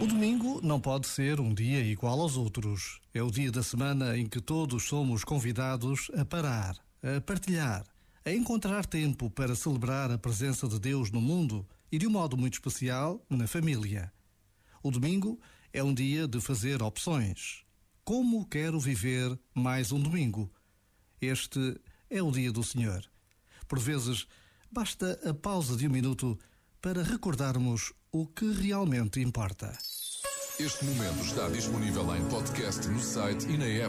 O domingo não pode ser um dia igual aos outros. É o dia da semana em que todos somos convidados a parar, a partilhar, a encontrar tempo para celebrar a presença de Deus no mundo e, de um modo muito especial, na família. O domingo é um dia de fazer opções. Como quero viver mais um domingo? Este é o dia do Senhor. Por vezes, basta a pausa de um minuto para recordarmos o que realmente importa. Este momento está disponível em podcast no site e na app.